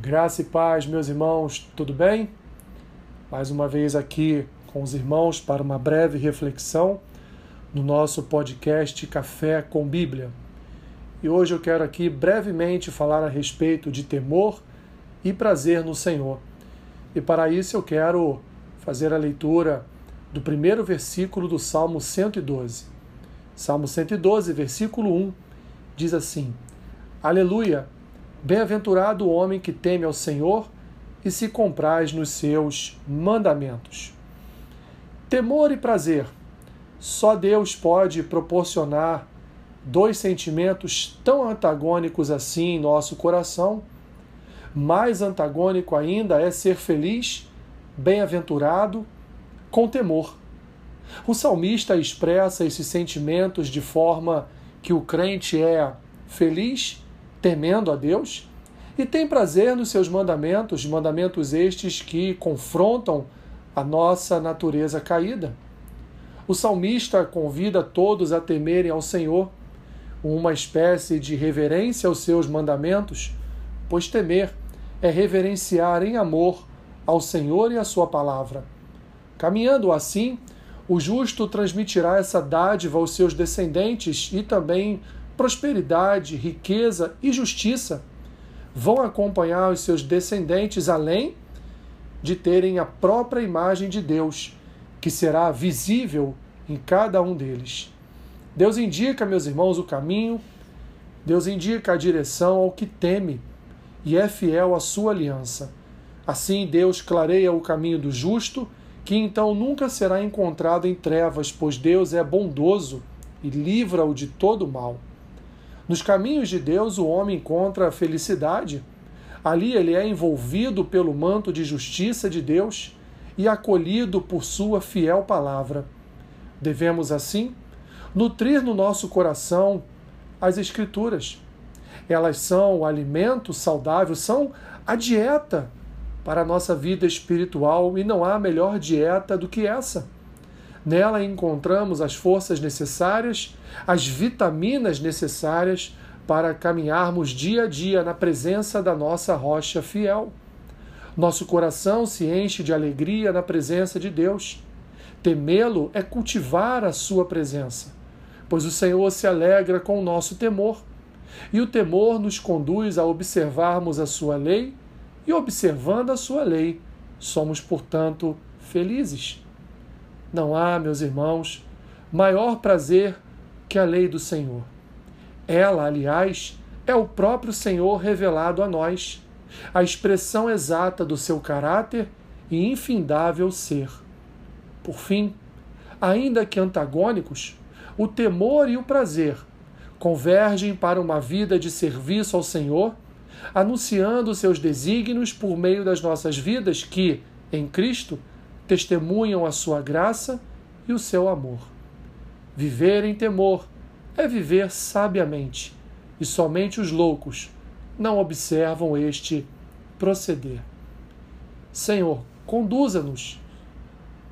Graça e paz, meus irmãos, tudo bem? Mais uma vez aqui com os irmãos para uma breve reflexão no nosso podcast Café com Bíblia. E hoje eu quero aqui brevemente falar a respeito de temor e prazer no Senhor. E para isso eu quero fazer a leitura do primeiro versículo do Salmo 112. Salmo 112, versículo 1, diz assim: Aleluia! Bem-aventurado o homem que teme ao Senhor e se compraz nos seus mandamentos. Temor e prazer. Só Deus pode proporcionar dois sentimentos tão antagônicos assim em nosso coração. Mais antagônico ainda é ser feliz, bem-aventurado, com temor. O salmista expressa esses sentimentos de forma que o crente é feliz temendo a Deus, e tem prazer nos seus mandamentos, mandamentos estes que confrontam a nossa natureza caída. O salmista convida todos a temerem ao Senhor, uma espécie de reverência aos seus mandamentos, pois temer é reverenciar em amor ao Senhor e à sua palavra. Caminhando assim, o justo transmitirá essa dádiva aos seus descendentes e também prosperidade, riqueza e justiça vão acompanhar os seus descendentes além de terem a própria imagem de Deus, que será visível em cada um deles. Deus indica, meus irmãos, o caminho, Deus indica a direção ao que teme e é fiel à sua aliança. Assim, Deus clareia o caminho do justo, que então nunca será encontrado em trevas, pois Deus é bondoso e livra-o de todo mal. Nos caminhos de Deus, o homem encontra a felicidade. Ali ele é envolvido pelo manto de justiça de Deus e acolhido por sua fiel palavra. Devemos, assim, nutrir no nosso coração as Escrituras. Elas são o alimento saudável, são a dieta para a nossa vida espiritual e não há melhor dieta do que essa. Nela encontramos as forças necessárias, as vitaminas necessárias para caminharmos dia a dia na presença da nossa rocha fiel. Nosso coração se enche de alegria na presença de Deus. Temê-lo é cultivar a sua presença, pois o Senhor se alegra com o nosso temor. E o temor nos conduz a observarmos a sua lei, e observando a sua lei, somos, portanto, felizes. Não há, meus irmãos, maior prazer que a lei do Senhor. Ela, aliás, é o próprio Senhor revelado a nós, a expressão exata do seu caráter e infindável ser. Por fim, ainda que antagônicos, o temor e o prazer convergem para uma vida de serviço ao Senhor, anunciando seus desígnios por meio das nossas vidas que, em Cristo, testemunham a sua graça e o seu amor. Viver em temor é viver sabiamente, e somente os loucos não observam este proceder. Senhor, conduza-nos,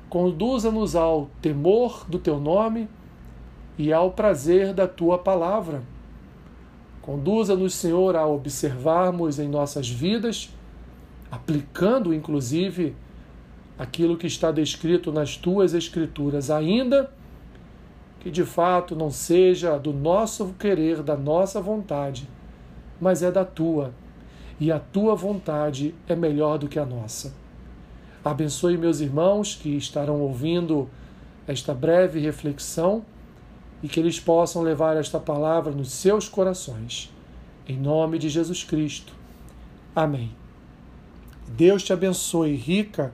conduza-nos ao temor do teu nome e ao prazer da tua palavra. Conduza-nos, Senhor, a observarmos em nossas vidas, aplicando inclusive aquilo que está descrito nas tuas Escrituras, ainda que de fato não seja do nosso querer, da nossa vontade, mas é da tua, e a tua vontade é melhor do que a nossa. Abençoe meus irmãos que estarão ouvindo esta breve reflexão e que eles possam levar esta palavra nos seus corações. Em nome de Jesus Cristo. Amém. Deus te abençoe rica